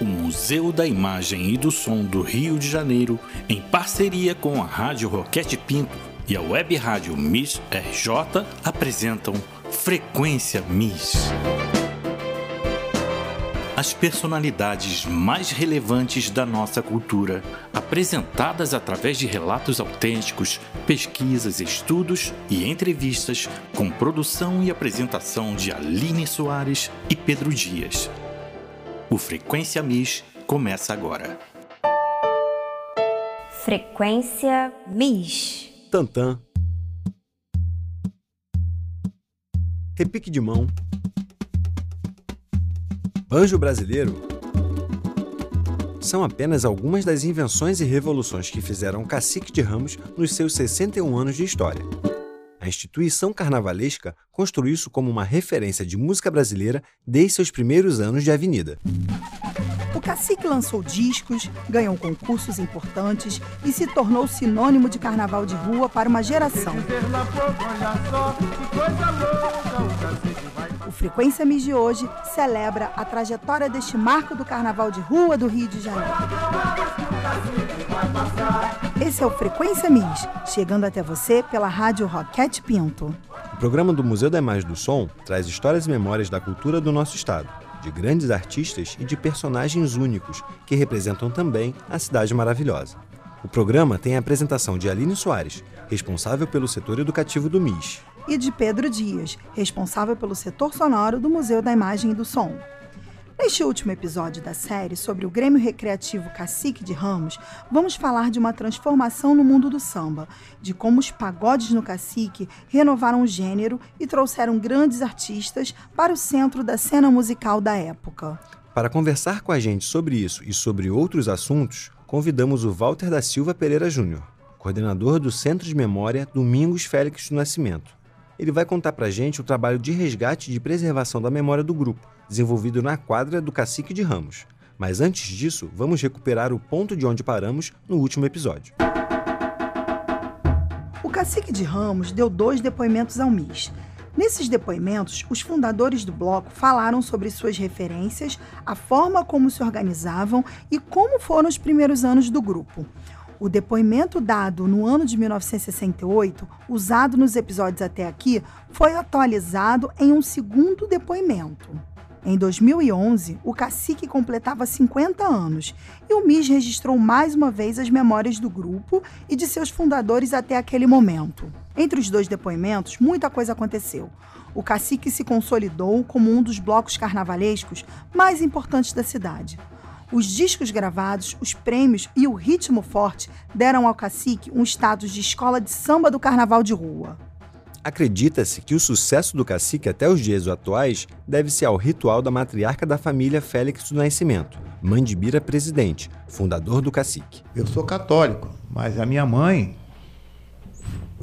o Museu da Imagem e do Som do Rio de Janeiro, em parceria com a Rádio Roquete Pinto e a Web Rádio Miss RJ, apresentam Frequência Miss. As personalidades mais relevantes da nossa cultura, apresentadas através de relatos autênticos, pesquisas, estudos e entrevistas, com produção e apresentação de Aline Soares e Pedro Dias. O Frequência Miss começa agora. Frequência Miss. Tantã. Repique de mão. Banjo brasileiro. São apenas algumas das invenções e revoluções que fizeram o Cacique de Ramos nos seus 61 anos de história. A instituição carnavalesca construiu isso como uma referência de música brasileira desde seus primeiros anos de avenida. O cacique lançou discos, ganhou concursos importantes e se tornou sinônimo de carnaval de rua para uma geração. O Frequência Miss de hoje celebra a trajetória deste marco do carnaval de rua do Rio de Janeiro. Esse é o Frequência Miss, chegando até você pela rádio Roquete Pinto. O programa do Museu da Imagem do Som traz histórias e memórias da cultura do nosso estado, de grandes artistas e de personagens únicos que representam também a cidade maravilhosa. O programa tem a apresentação de Aline Soares, responsável pelo setor educativo do MIS. E de Pedro Dias, responsável pelo setor sonoro do Museu da Imagem e do Som. Neste último episódio da série sobre o Grêmio Recreativo Cacique de Ramos, vamos falar de uma transformação no mundo do samba, de como os pagodes no cacique renovaram o gênero e trouxeram grandes artistas para o centro da cena musical da época. Para conversar com a gente sobre isso e sobre outros assuntos, convidamos o Walter da Silva Pereira Júnior, coordenador do Centro de Memória Domingos Félix do Nascimento. Ele vai contar para a gente o trabalho de resgate e de preservação da memória do grupo, desenvolvido na quadra do Cacique de Ramos. Mas antes disso, vamos recuperar o ponto de onde paramos no último episódio. O Cacique de Ramos deu dois depoimentos ao MIS. Nesses depoimentos, os fundadores do bloco falaram sobre suas referências, a forma como se organizavam e como foram os primeiros anos do grupo. O depoimento dado no ano de 1968, usado nos episódios até aqui, foi atualizado em um segundo depoimento. Em 2011, o cacique completava 50 anos e o MIS registrou mais uma vez as memórias do grupo e de seus fundadores até aquele momento. Entre os dois depoimentos, muita coisa aconteceu. O cacique se consolidou como um dos blocos carnavalescos mais importantes da cidade. Os discos gravados, os prêmios e o ritmo forte deram ao cacique um status de escola de samba do carnaval de rua. Acredita-se que o sucesso do cacique até os dias atuais deve-se ao ritual da matriarca da família Félix do Nascimento, Mandibira Presidente, fundador do cacique. Eu sou católico, mas a minha mãe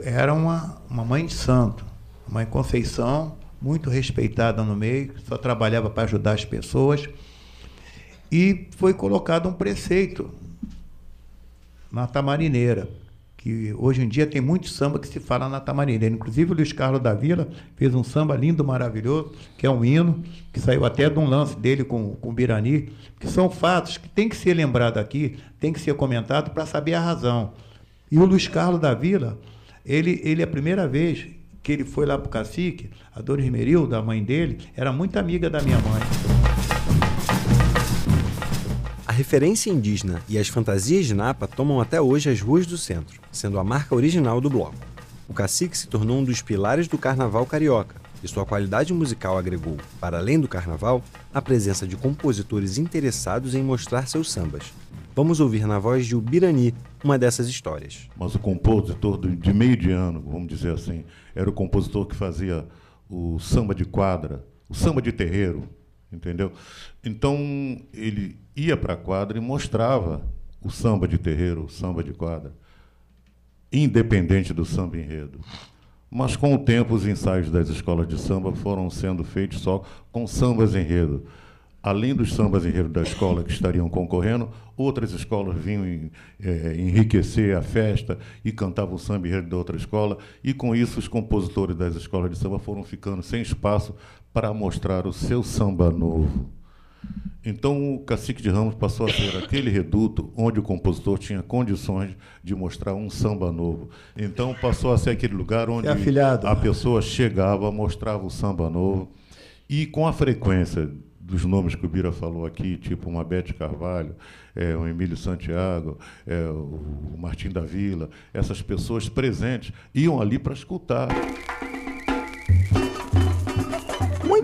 era uma, uma mãe de santo, mãe Conceição, muito respeitada no meio, só trabalhava para ajudar as pessoas. E foi colocado um preceito na Tamarineira que hoje em dia tem muito samba que se fala na Tamarineira. Inclusive o Luiz Carlos da Vila fez um samba lindo, maravilhoso, que é um hino, que saiu até de um lance dele com, com o Birani, que são fatos que tem que ser lembrado aqui, tem que ser comentado para saber a razão. E o Luiz Carlos da Vila, ele, ele é a primeira vez que ele foi lá para o cacique, a Dona Esmerilda, a mãe dele, era muito amiga da minha mãe referência indígena e as fantasias de Napa tomam até hoje as ruas do centro, sendo a marca original do bloco. O cacique se tornou um dos pilares do carnaval carioca, e sua qualidade musical agregou, para além do carnaval, a presença de compositores interessados em mostrar seus sambas. Vamos ouvir na voz de Ubirani uma dessas histórias. Mas o compositor de meio de ano, vamos dizer assim, era o compositor que fazia o samba de quadra, o samba de terreiro, entendeu? Então ele ia para a quadra e mostrava o samba de terreiro, o samba de quadra, independente do samba enredo. Mas com o tempo os ensaios das escolas de samba foram sendo feitos só com sambas enredo. Além dos sambas enredo da escola que estariam concorrendo, outras escolas vinham é, enriquecer a festa e cantavam o samba enredo da outra escola, e com isso os compositores das escolas de samba foram ficando sem espaço para mostrar o seu samba novo. Então o Cacique de Ramos passou a ser aquele reduto onde o compositor tinha condições de mostrar um samba novo. Então passou a ser aquele lugar onde a pessoa chegava, mostrava o samba novo e com a frequência dos nomes que o Bira falou aqui, tipo uma Bete Carvalho, é, o Emílio Santiago, é, o Martim da Vila, essas pessoas presentes iam ali para escutar.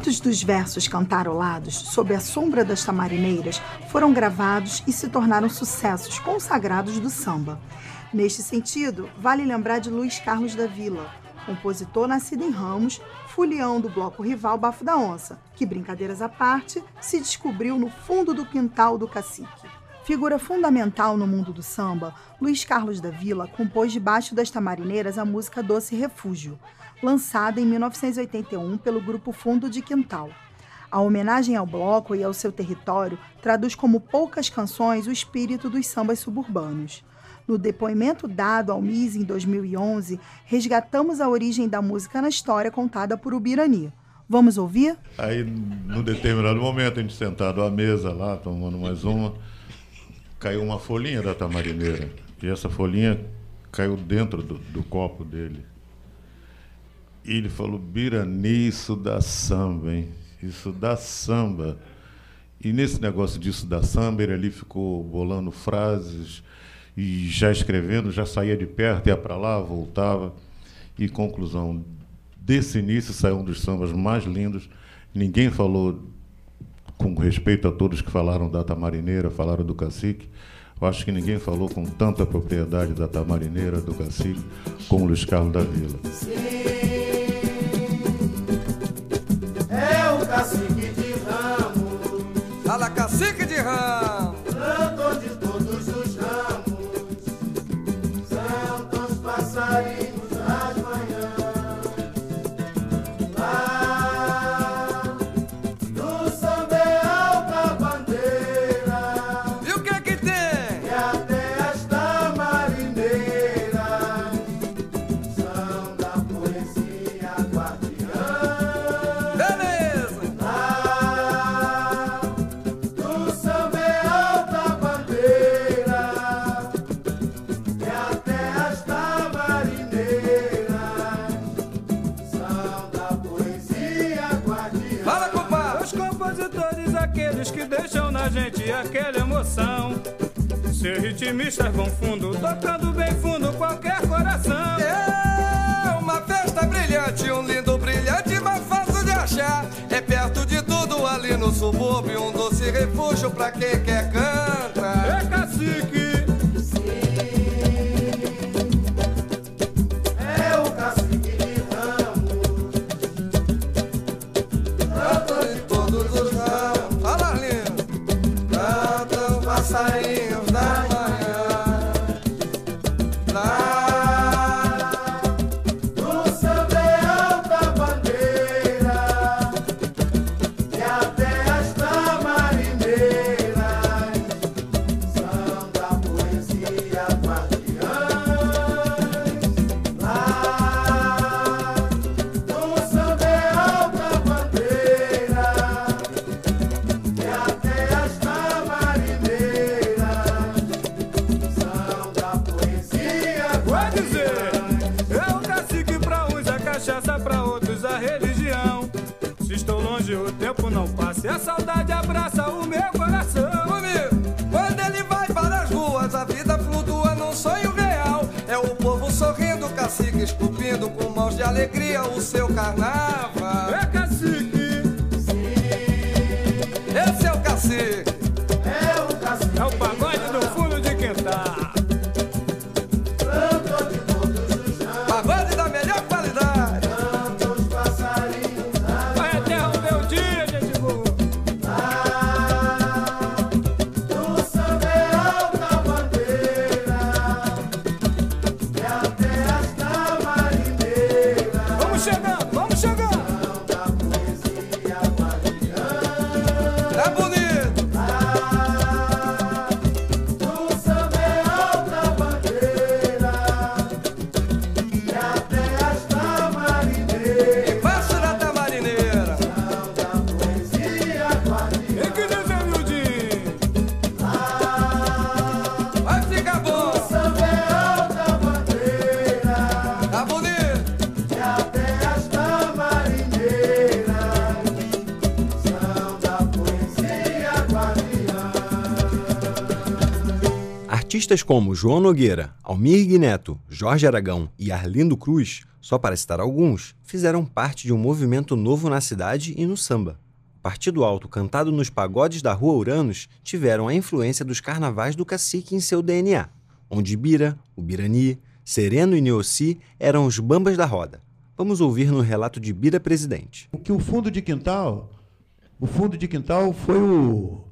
Muitos dos versos cantarolados sob a sombra das tamarineiras foram gravados e se tornaram sucessos consagrados do samba. Neste sentido, vale lembrar de Luiz Carlos da Vila, compositor nascido em Ramos, fulião do bloco rival Bafo da Onça, que, brincadeiras à parte, se descobriu no fundo do quintal do cacique. Figura fundamental no mundo do samba, Luiz Carlos da Vila compôs debaixo das tamarineiras a música Doce Refúgio, lançada em 1981 pelo grupo Fundo de Quintal. A homenagem ao bloco e ao seu território traduz como poucas canções o espírito dos sambas suburbanos. No depoimento dado ao MIS em 2011, resgatamos a origem da música na história contada por Ubirani. Vamos ouvir? Aí, num determinado momento, a gente sentado à mesa lá, tomando mais uma, caiu uma folhinha da tamarineira. E essa folhinha caiu dentro do, do copo dele. E ele falou: Birani, isso dá samba, hein? Isso dá samba. E nesse negócio disso da samba, ele ali ficou bolando frases e já escrevendo, já saía de perto, ia para lá, voltava. E conclusão, desse início saiu um dos sambas mais lindos. Ninguém falou com respeito a todos que falaram da Tamarineira, falaram do cacique. Eu acho que ninguém falou com tanta propriedade da Tamarineira, do cacique, como Luiz Carlos da Vila. Sim, Ser ritmistas vão fundo, tocando bem fundo qualquer coração. É uma festa brilhante, um lindo brilhante, mas fácil de achar. É perto de tudo ali no subúrbio, um doce refúgio pra quem quer cantar. O tempo não passa e a saudade abraça o meu coração. Comigo. Quando ele vai para as ruas, a vida flutua num sonho real. É o povo sorrindo, cacique esculpindo com mãos de alegria o seu carnaval. É cacique, Esse é o cacique. Como João Nogueira, Almir Guineto, Jorge Aragão e Arlindo Cruz, só para citar alguns, fizeram parte de um movimento novo na cidade e no samba. Partido Alto, cantado nos pagodes da Rua Uranos, tiveram a influência dos carnavais do cacique em seu DNA, onde Bira, o Birani, Sereno e Neossi eram os bambas da roda. Vamos ouvir no relato de Bira Presidente. O que o fundo de quintal, o fundo de quintal foi o,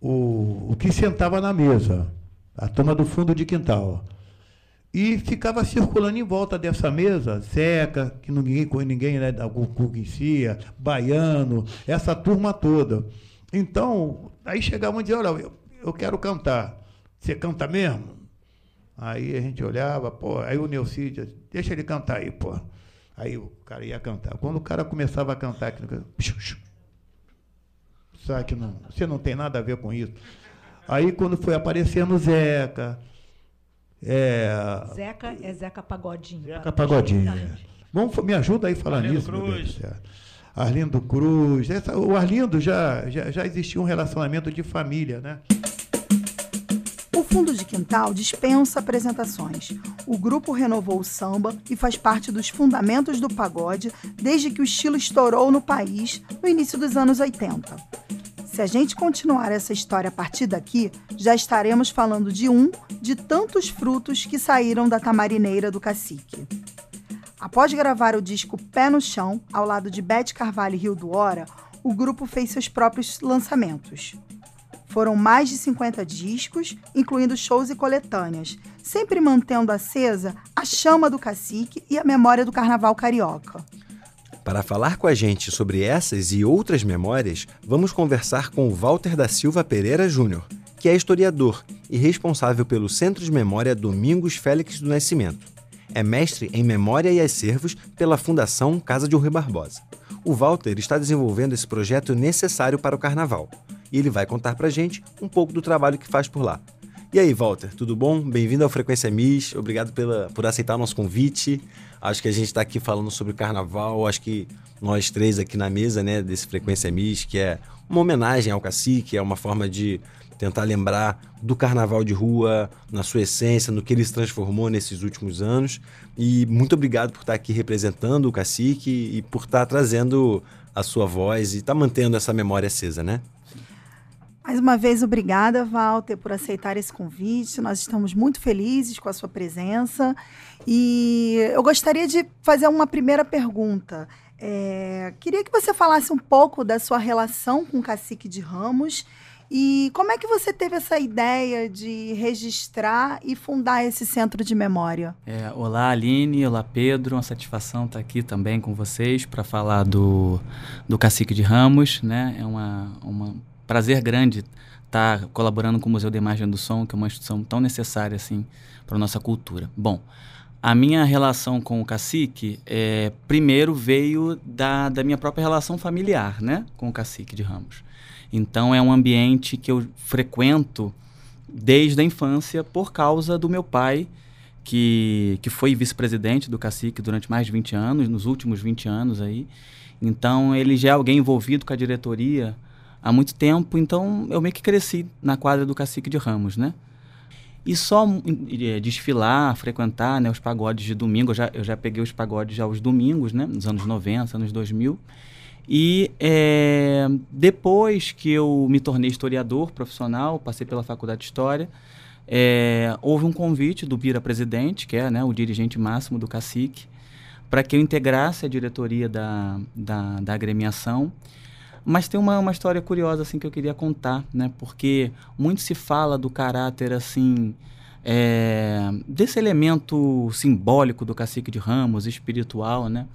o, o que sentava na mesa, a turma do fundo de quintal. E ficava circulando em volta dessa mesa, Zeca, que ninguém, ninguém né, conhecia, Baiano, essa turma toda. Então, aí chegavam e diziam, olha, eu, eu quero cantar. Você canta mesmo? Aí a gente olhava, pô, aí o Neuci dizia, deixa ele cantar aí, pô. Aí o cara ia cantar. Quando o cara começava a cantar, aquilo, sabe que não, você não tem nada a ver com isso. Aí quando foi aparecendo o Zeca, é, Zeca é Zeca Pagodinho. Zeca Pagodinho. Vamos, me ajuda aí a falar Arlindo nisso. Cruz. Arlindo Cruz. Essa- o Arlindo já, já, já existia um relacionamento de família, né? O fundo de quintal dispensa apresentações. O grupo renovou o samba e faz parte dos fundamentos do pagode desde que o estilo estourou no país no início dos anos 80. Se a gente continuar essa história a partir daqui, já estaremos falando de um de tantos frutos que saíram da tamarineira do cacique. Após gravar o disco Pé no Chão, ao lado de Bete Carvalho e Rio do Hora, o grupo fez seus próprios lançamentos. Foram mais de 50 discos, incluindo shows e coletâneas, sempre mantendo acesa a chama do cacique e a memória do carnaval carioca. Para falar com a gente sobre essas e outras memórias, vamos conversar com o Walter da Silva Pereira Júnior, que é historiador e responsável pelo Centro de Memória Domingos Félix do Nascimento. É mestre em Memória e Acervos pela Fundação Casa de Rui Barbosa. O Walter está desenvolvendo esse projeto necessário para o Carnaval e ele vai contar pra gente um pouco do trabalho que faz por lá. E aí, Walter, tudo bom? Bem-vindo ao Frequência Miss. Obrigado pela, por aceitar o nosso convite. Acho que a gente está aqui falando sobre o carnaval. Acho que nós três aqui na mesa, né, desse Frequência Miss, que é uma homenagem ao cacique, é uma forma de tentar lembrar do carnaval de rua, na sua essência, no que ele se transformou nesses últimos anos. E muito obrigado por estar aqui representando o cacique e por estar trazendo a sua voz e estar mantendo essa memória acesa, né? Mais uma vez, obrigada, Walter, por aceitar esse convite. Nós estamos muito felizes com a sua presença. E eu gostaria de fazer uma primeira pergunta. É, queria que você falasse um pouco da sua relação com o Cacique de Ramos e como é que você teve essa ideia de registrar e fundar esse centro de memória? É, olá, Aline. Olá, Pedro. Uma satisfação estar aqui também com vocês para falar do, do Cacique de Ramos. Né? É uma, uma prazer grande estar colaborando com o Museu de Imagem do Som, que é uma instituição tão necessária assim para nossa cultura. Bom, a minha relação com o cacique, é, primeiro veio da, da minha própria relação familiar, né, com o cacique de Ramos. Então é um ambiente que eu frequento desde a infância por causa do meu pai, que, que foi vice-presidente do cacique durante mais de 20 anos, nos últimos 20 anos aí. Então ele já é alguém envolvido com a diretoria há muito tempo, então eu meio que cresci na quadra do cacique de Ramos, né? E só eh, desfilar, frequentar né, os pagodes de domingo, eu já, eu já peguei os pagodes já aos domingos, né? Nos anos 90, anos 2000. E é, depois que eu me tornei historiador profissional, passei pela faculdade de História, é, houve um convite do Bira Presidente, que é né, o dirigente máximo do Cacique, para que eu integrasse a diretoria da, da, da agremiação. Mas tem uma, uma história curiosa assim que eu queria contar, né? Porque muito se fala do caráter assim é, desse elemento simbólico do cacique de Ramos, espiritual, né?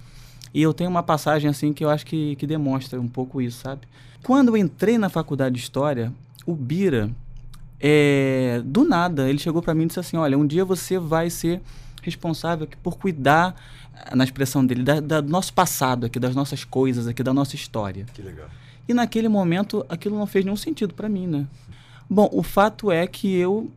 E eu tenho uma passagem assim que eu acho que, que demonstra um pouco isso, sabe? Quando eu entrei na faculdade de História, o Bira, é, do nada, ele chegou para mim e disse assim, olha, um dia você vai ser responsável por cuidar, na expressão dele, da, da- do nosso passado aqui, das nossas coisas aqui, da nossa história. Que legal. E naquele momento, aquilo não fez nenhum sentido para mim, né? Bom, o fato é que eu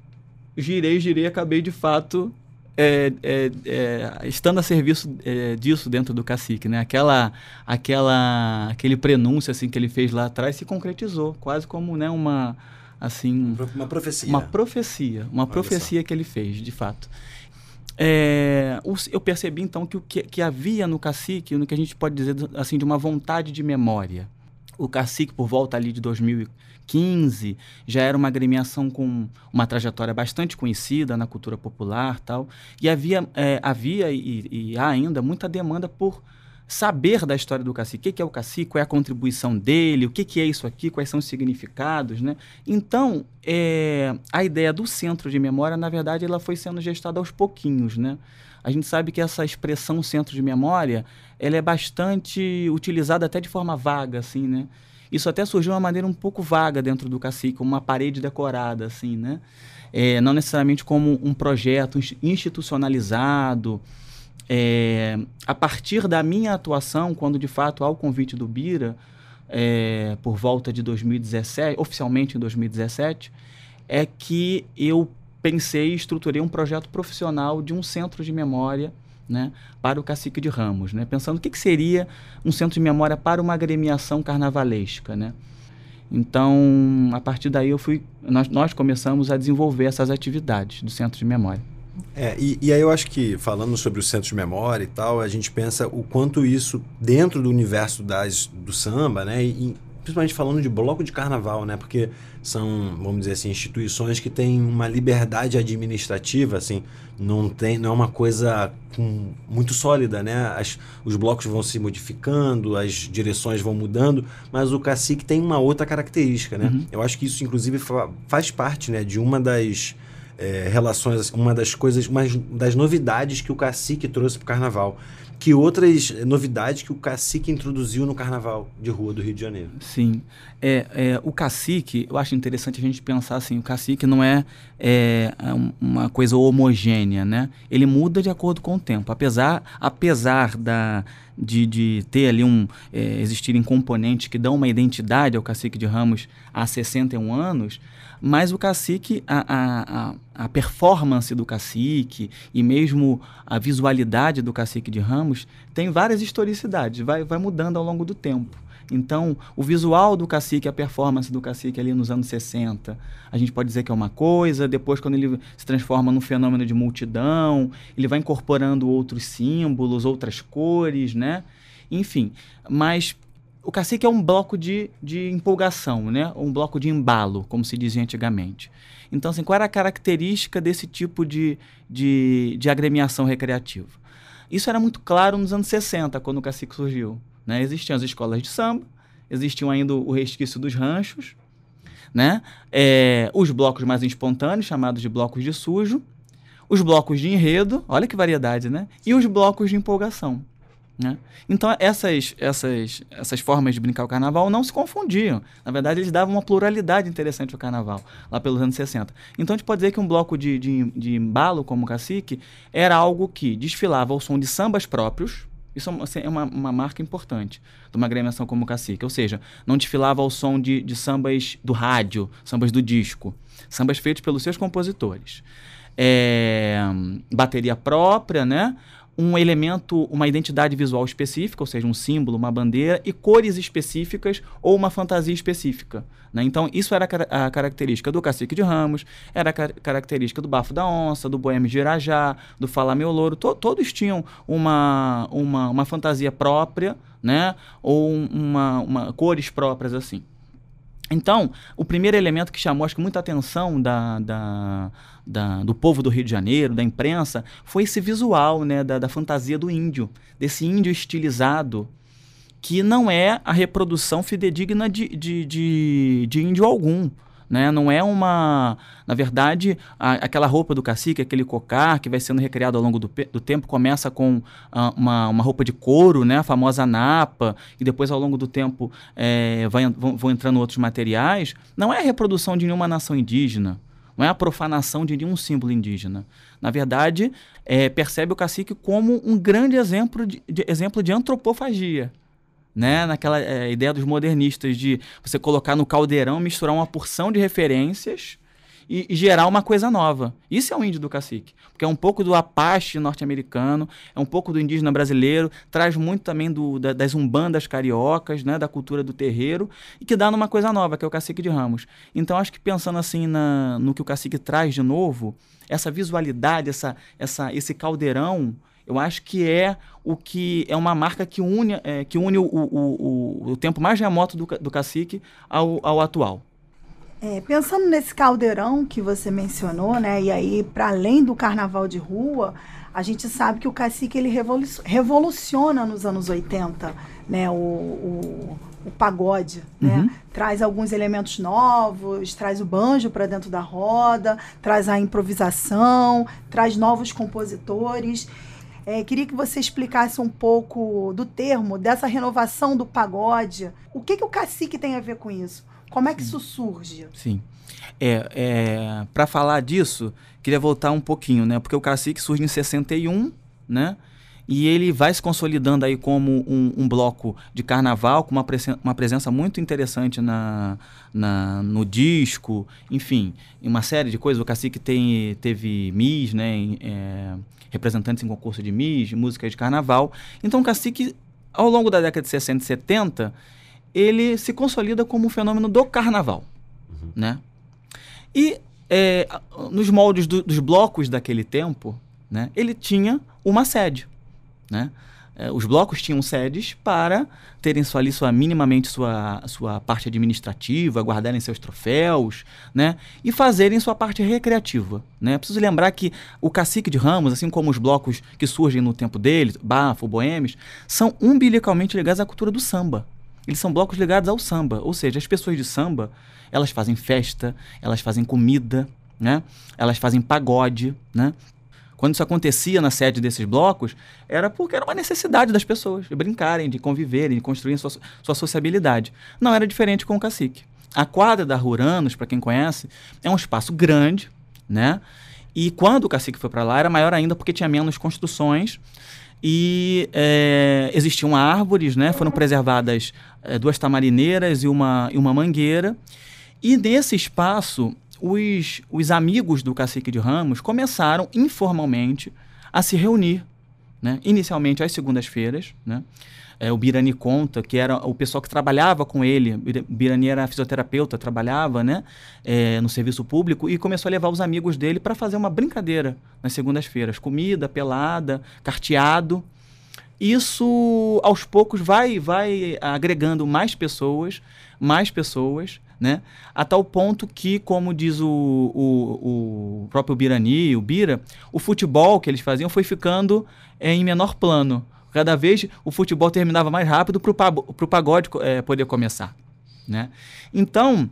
girei, girei, acabei de fato é, é, é, estando a serviço é, disso dentro do cacique, né? Aquela, aquela, aquele prenúncio assim que ele fez lá atrás se concretizou, quase como né, uma assim Uma profecia. uma profecia, uma Olha profecia que ele fez, de fato. É, eu percebi então que o que, que havia no cacique, no que a gente pode dizer assim de uma vontade de memória. O cacique por volta ali de 2015 já era uma agremiação com uma trajetória bastante conhecida na cultura popular, tal. E havia é, havia e, e há ainda muita demanda por saber da história do cacique. O que é o cacique? Qual é a contribuição dele? O que é isso aqui? Quais são os significados, né? Então, é, a ideia do centro de memória, na verdade, ela foi sendo gestada aos pouquinhos, né? A gente sabe que essa expressão centro de memória, ela é bastante utilizada até de forma vaga, assim, né? Isso até surgiu de uma maneira um pouco vaga dentro do cacique, uma parede decorada, assim, né? É, não necessariamente como um projeto ins- institucionalizado. É, a partir da minha atuação, quando de fato há o convite do Bira, é, por volta de 2017, oficialmente em 2017, é que eu pensei e estruturei um projeto profissional de um centro de memória né, para o Cacique de Ramos, né, pensando o que, que seria um centro de memória para uma agremiação carnavalesca. Né? Então, a partir daí eu fui, nós, nós começamos a desenvolver essas atividades do centro de memória. É, e, e aí eu acho que, falando sobre o centro de memória e tal, a gente pensa o quanto isso, dentro do universo das, do samba, né? E, principalmente falando de bloco de carnaval, né? Porque são, vamos dizer assim, instituições que têm uma liberdade administrativa, assim, não tem, não é uma coisa com- muito sólida, né? As, os blocos vão se modificando, as direções vão mudando, mas o cacique tem uma outra característica, né? Uhum. Eu acho que isso, inclusive, fa- faz parte, né, de uma das é, relações, uma das coisas, uma das novidades que o cacique trouxe para o carnaval. Que outras novidades que o cacique introduziu no carnaval de rua do Rio de Janeiro? Sim. É, é, o cacique, eu acho interessante a gente pensar assim, o cacique não é, é, é um- uma coisa homogênea, né? Ele muda de acordo com o tempo. Apesar, apesar da, de, de ter ali um, é, existirem componentes que dão uma identidade ao cacique de Ramos há 61 anos, mas o cacique, a, a, a, performance do cacique e mesmo a visualidade do cacique de Ramos tem várias historicidades, vai, vai mudando ao longo do tempo. Então, o visual do cacique, a performance do cacique ali nos anos 60, a gente pode dizer que é uma coisa, depois quando ele se transforma num fenômeno de multidão, ele vai incorporando outros símbolos, outras cores, né? Enfim, mas o cacique é um bloco de, de empolgação, né? Um bloco de embalo, como se dizia antigamente. Então, assim, qual era a característica desse tipo de, de, de agremiação recreativa? Isso era muito claro nos anos 60, quando o cacique surgiu. Né? Existiam as escolas de samba, existiam ainda o resquício dos ranchos, né? É, os blocos mais espontâneos, chamados de blocos de sujo, os blocos de enredo, olha que variedade, né? E os blocos de empolgação. Né? Então, essas, essas, essas formas de brincar o carnaval não se confundiam. Na verdade, eles davam uma pluralidade interessante ao carnaval, lá pelos anos 60. Então, a gente pode dizer que um bloco de, de, de embalo, como o cacique, era algo que desfilava ao som de sambas próprios. Isso é uma- é uma, uma marca importante de uma agremiação como o cacique. Ou seja, não desfilava ao som de, de sambas do rádio, sambas do disco. Sambas feitos pelos seus compositores. É, bateria própria, né? Um elemento, uma identidade visual específica, ou seja, um símbolo, uma bandeira, e cores específicas ou uma fantasia específica. né? Então, isso era a cara- a característica do Cacique de Ramos, era a car- característica do Bafo da Onça, do Boêmio de Irajá, do Fala Meu Louro. To- todos tinham uma, uma, uma fantasia própria, né? ou um- uma, uma cores próprias assim. Então, o primeiro elemento que chamou acho que muita atenção da, da- da- do povo do Rio de Janeiro, da imprensa, foi esse visual né, da, da fantasia do índio, desse índio estilizado, que não é a reprodução fidedigna de, de, de, de índio algum. Né? Não é uma. Na verdade, a- aquela roupa do cacique, aquele cocar que vai sendo recriado ao longo do, do tempo, começa com ah, uma, uma roupa de couro, né? a famosa napa, e depois, ao longo do tempo, eh, vai vão, vão entrando outros materiais. Não é a reprodução de nenhuma nação indígena. Não é a profanação de nenhum símbolo indígena. Na verdade, eh, percebe o cacique como um grande exemplo de, de- exemplo de antropofagia né? Naquela eh, ideia dos modernistas de você colocar no caldeirão, misturar uma porção de referências e, e gerar uma coisa nova. Isso é o índio do cacique, porque é um pouco do apache norte-americano, é um pouco do indígena brasileiro, traz muito também do, da, das umbandas cariocas, né, da cultura do terreiro, e que dá numa coisa nova, que é o cacique de Ramos. Então acho que pensando assim na, no que o cacique traz de novo, essa visualidade, essa, essa, esse caldeirão, eu acho que é o que é uma marca que une, é, que une o, o, o, o tempo mais remoto do, do cacique ao, ao atual. É, pensando nesse caldeirão que você mencionou, né? E aí, para além do carnaval de rua, a gente sabe que o cacique ele revolu- revoluciona nos anos 80, né? O, o, o pagode, né? Uhum. Traz alguns elementos novos, traz o banjo para dentro da roda, traz a improvisação, traz novos compositores. É, queria que você explicasse um pouco do termo, dessa renovação do pagode. O que, que o cacique tem a ver com isso? Como é que isso surge? Sim. É, é, para falar disso, queria voltar um pouquinho, né? Porque o cacique surge em 61, né? E ele vai se consolidando aí como um, um bloco de carnaval, com uma, presen- uma presença muito interessante na, na- no disco, enfim, uma série de coisas. O Cacique tem, teve Miss, né, em, é, representantes em concurso de Miss, de música de carnaval. Então o Cacique, ao longo da década de 60 e 70, ele se consolida como um fenômeno do carnaval, né? E é, nos moldes do- dos blocos daquele tempo, né, ele tinha uma sede, né? É, os blocos tinham sedes para terem ali sua minimamente sua, sua parte administrativa, guardarem seus troféus, né? E fazerem sua parte recreativa, né? Preciso lembrar que o Cacique de Ramos, assim como os blocos que surgem no tempo dele, Bafo, Boêmios, são umbilicalmente ligados à cultura do samba. Eles são blocos ligados ao samba, ou seja, as pessoas de samba, elas fazem festa, elas fazem comida, né? Elas fazem pagode, né? Quando isso acontecia na sede desses blocos, era porque era uma necessidade das pessoas de brincarem, de conviverem, de construírem sua, sua sociabilidade. Não era diferente com o cacique. A quadra da Ruranos, para quem conhece, é um espaço grande, né? E quando o cacique foi para lá, era maior ainda porque tinha menos construções e é, existiam árvores, né? Foram preservadas é, duas tamarineiras e uma, e uma mangueira. E nesse espaço, os, os amigos do cacique de Ramos começaram informalmente a se reunir. Né? Inicialmente às segundas-feiras. Né? É, o Birani conta que era o pessoal que trabalhava com ele. Bira- Birani era fisioterapeuta, trabalhava né? é, no serviço público e começou a levar os amigos dele para fazer uma brincadeira nas segundas-feiras. Comida, pelada, carteado. Isso, aos poucos, vai, vai agregando mais pessoas, mais pessoas, né? A tal ponto que, como diz o, o, o próprio Birani, o Bira, o futebol que eles faziam foi ficando eh, em menor plano. Cada vez o futebol terminava mais rápido para o pagode eh, poder começar, né? Então,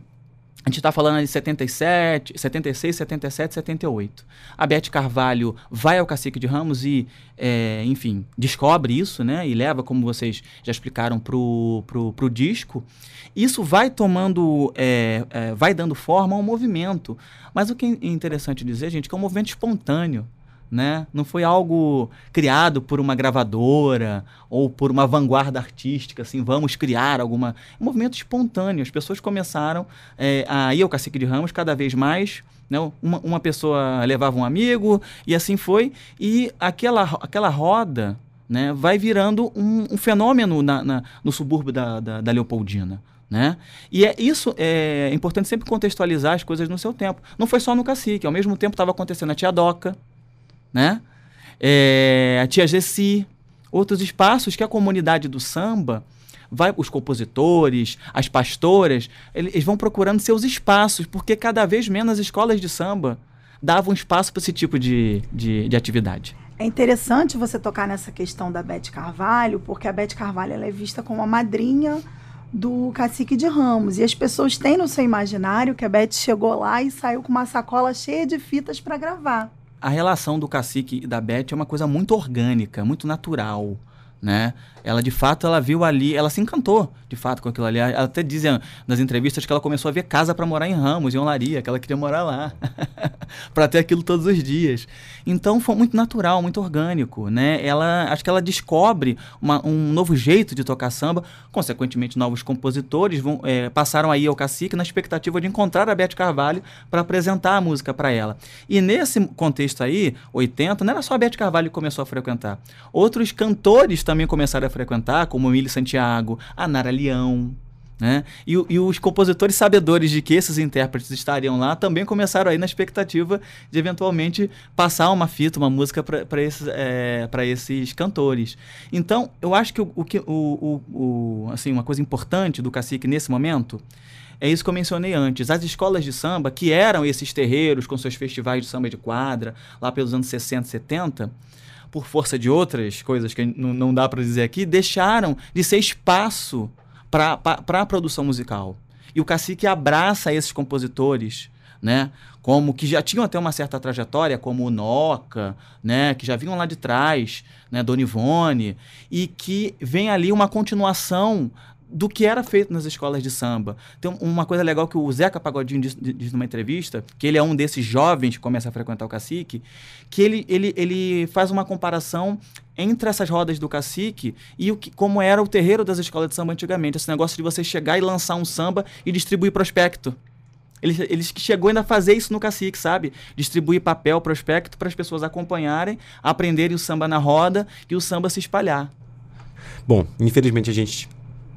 a gente está falando de 77, 76, 77, 78. A Beth Carvalho vai ao Cacique de Ramos e, é, enfim, descobre isso, né? E leva, como vocês já explicaram, pro, pro, pro disco. Isso vai tomando, é, é, vai dando forma ao movimento. Mas o que é interessante dizer, gente, que é um movimento espontâneo. Né? Não foi algo criado por uma gravadora ou por uma vanguarda artística, assim, vamos criar alguma. Um movimento espontâneo. As pessoas começaram é, a ir ao Cacique de Ramos cada vez mais. Né? Uma, uma pessoa levava um amigo e assim foi. E aquela, aquela roda né, vai virando um, um fenômeno na, na, no subúrbio da, da, da Leopoldina. Né? E é isso é importante sempre contextualizar as coisas no seu tempo. Não foi só no Cacique, ao mesmo tempo estava acontecendo a Tia Doca, né? É, a Tia Gessi, outros espaços que a comunidade do samba vai, os compositores, as pastoras, eles vão procurando seus espaços, porque cada vez menos as escolas de samba davam espaço para esse tipo de, de, de atividade. É interessante você tocar nessa questão da Beth Carvalho, porque a Beth Carvalho ela é vista como a madrinha do Cacique de Ramos. E as pessoas têm no seu imaginário que a Beth chegou lá e saiu com uma sacola cheia de fitas para gravar. A relação do cacique e da Beth é uma coisa muito orgânica, muito natural. Né? Ela de fato ela viu ali, ela se encantou de fato com aquilo ali. Ela até dizia nas entrevistas que ela começou a ver casa para morar em Ramos, em Olaria, que ela queria morar lá. para ter aquilo todos os dias. Então foi muito natural, muito orgânico, né? Ela, acho que ela descobre uma, um novo jeito de tocar samba, consequentemente novos compositores vão, é, passaram aí ao cacique na expectativa de encontrar a Beth Carvalho para apresentar a música para ela. E nesse contexto aí, 80, não era só a Beth Carvalho que começou a frequentar. Outros cantores também começaram a frequentar, como Emílio Santiago, a Nara Leão, né? E, e, os compositores sabedores de que esses intérpretes estariam lá também começaram aí na expectativa de eventualmente passar uma fita, uma música para esses, é, esses cantores. Então, eu acho que, o, o, o, o, assim, uma coisa importante do cacique nesse momento é isso que eu mencionei antes. As escolas de samba, que eram esses terreiros com seus festivais de samba de quadra, lá pelos anos 60, 70, por força de outras coisas que não, não dá para dizer aqui, deixaram de ser espaço para a produção musical. E o cacique abraça esses compositores, né? Como que já tinham até uma certa trajetória, como o Noca, né? Que já vinham lá de trás, né? Dona Ivone, e que vem ali uma continuação do que era feito nas escolas de samba. Tem uma coisa legal que o Zeca Pagodinho diz, diz, numa entrevista, que ele é um desses jovens que começa a frequentar o cacique, que ele, ele, ele faz uma comparação entre essas rodas do cacique e o que, como era o terreiro das escolas de samba antigamente. Esse negócio de você chegar e lançar um samba e distribuir prospecto. Ele, ele chegou ainda a fazer isso no cacique, sabe? Distribuir papel, prospecto, para as pessoas acompanharem, aprenderem o samba na roda e o samba se espalhar. Bom, infelizmente a gente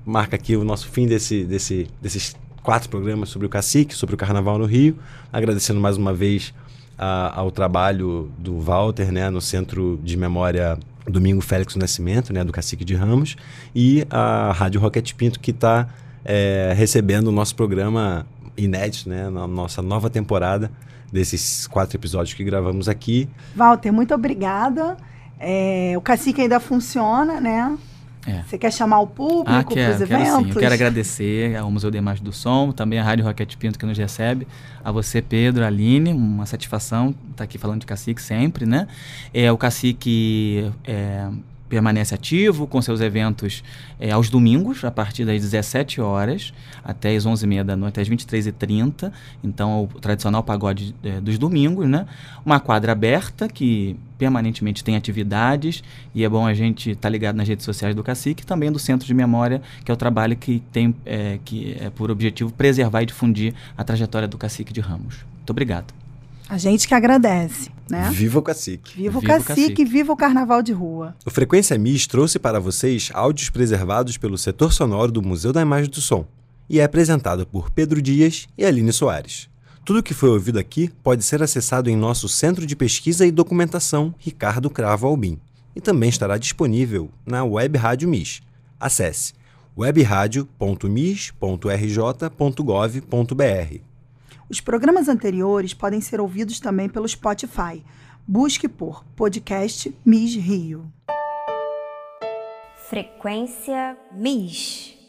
marca aqui o nosso fim desse, desse, desses quatro programas sobre o cacique, sobre o carnaval no Rio. Agradecendo mais uma vez a, ao trabalho do Walter né, no Centro de Memória Domingo Félix Nascimento, né, do Cacique de Ramos, e a Rádio Rocket Pinto, que está é, recebendo o nosso programa inédito, né, na nossa nova temporada desses quatro episódios que gravamos aqui. Walter, muito obrigada. É, o Cacique ainda funciona, né? É. Você quer chamar o público ah, quero, para os eventos? Quero sim. Eu quero agradecer ao Museu de Imagem do Som, também à Rádio Rocket Pinto que nos recebe, a você, Pedro, Aline, uma satisfação estar tá aqui falando de cacique sempre, né? É, o cacique é, permanece ativo com seus eventos é, aos domingos, a partir das 17 horas até as 11h30 da noite, às 23h30. Então, o tradicional pagode é, dos domingos, né? Uma quadra aberta que permanentemente tem atividades e é bom a gente estar tá ligado nas redes sociais do Cacique e também do Centro de Memória, que é o trabalho que tem é, que é por objetivo preservar e difundir a trajetória do Cacique de Ramos. Muito obrigado. A gente que agradece, né? Viva o cacique. Viva o viva cacique, cacique, viva o carnaval de rua. O Frequência MIS trouxe para vocês áudios preservados pelo setor sonoro do Museu da Imagem do Som e é apresentado por Pedro Dias e Aline Soares. Tudo que foi ouvido aqui pode ser acessado em nosso Centro de Pesquisa e Documentação Ricardo Cravo Albim e também estará disponível na Web Rádio MIS. Acesse webradio.mis.rj.gov.br. Os programas anteriores podem ser ouvidos também pelo Spotify. Busque por Podcast Miss Rio. Frequência Miss.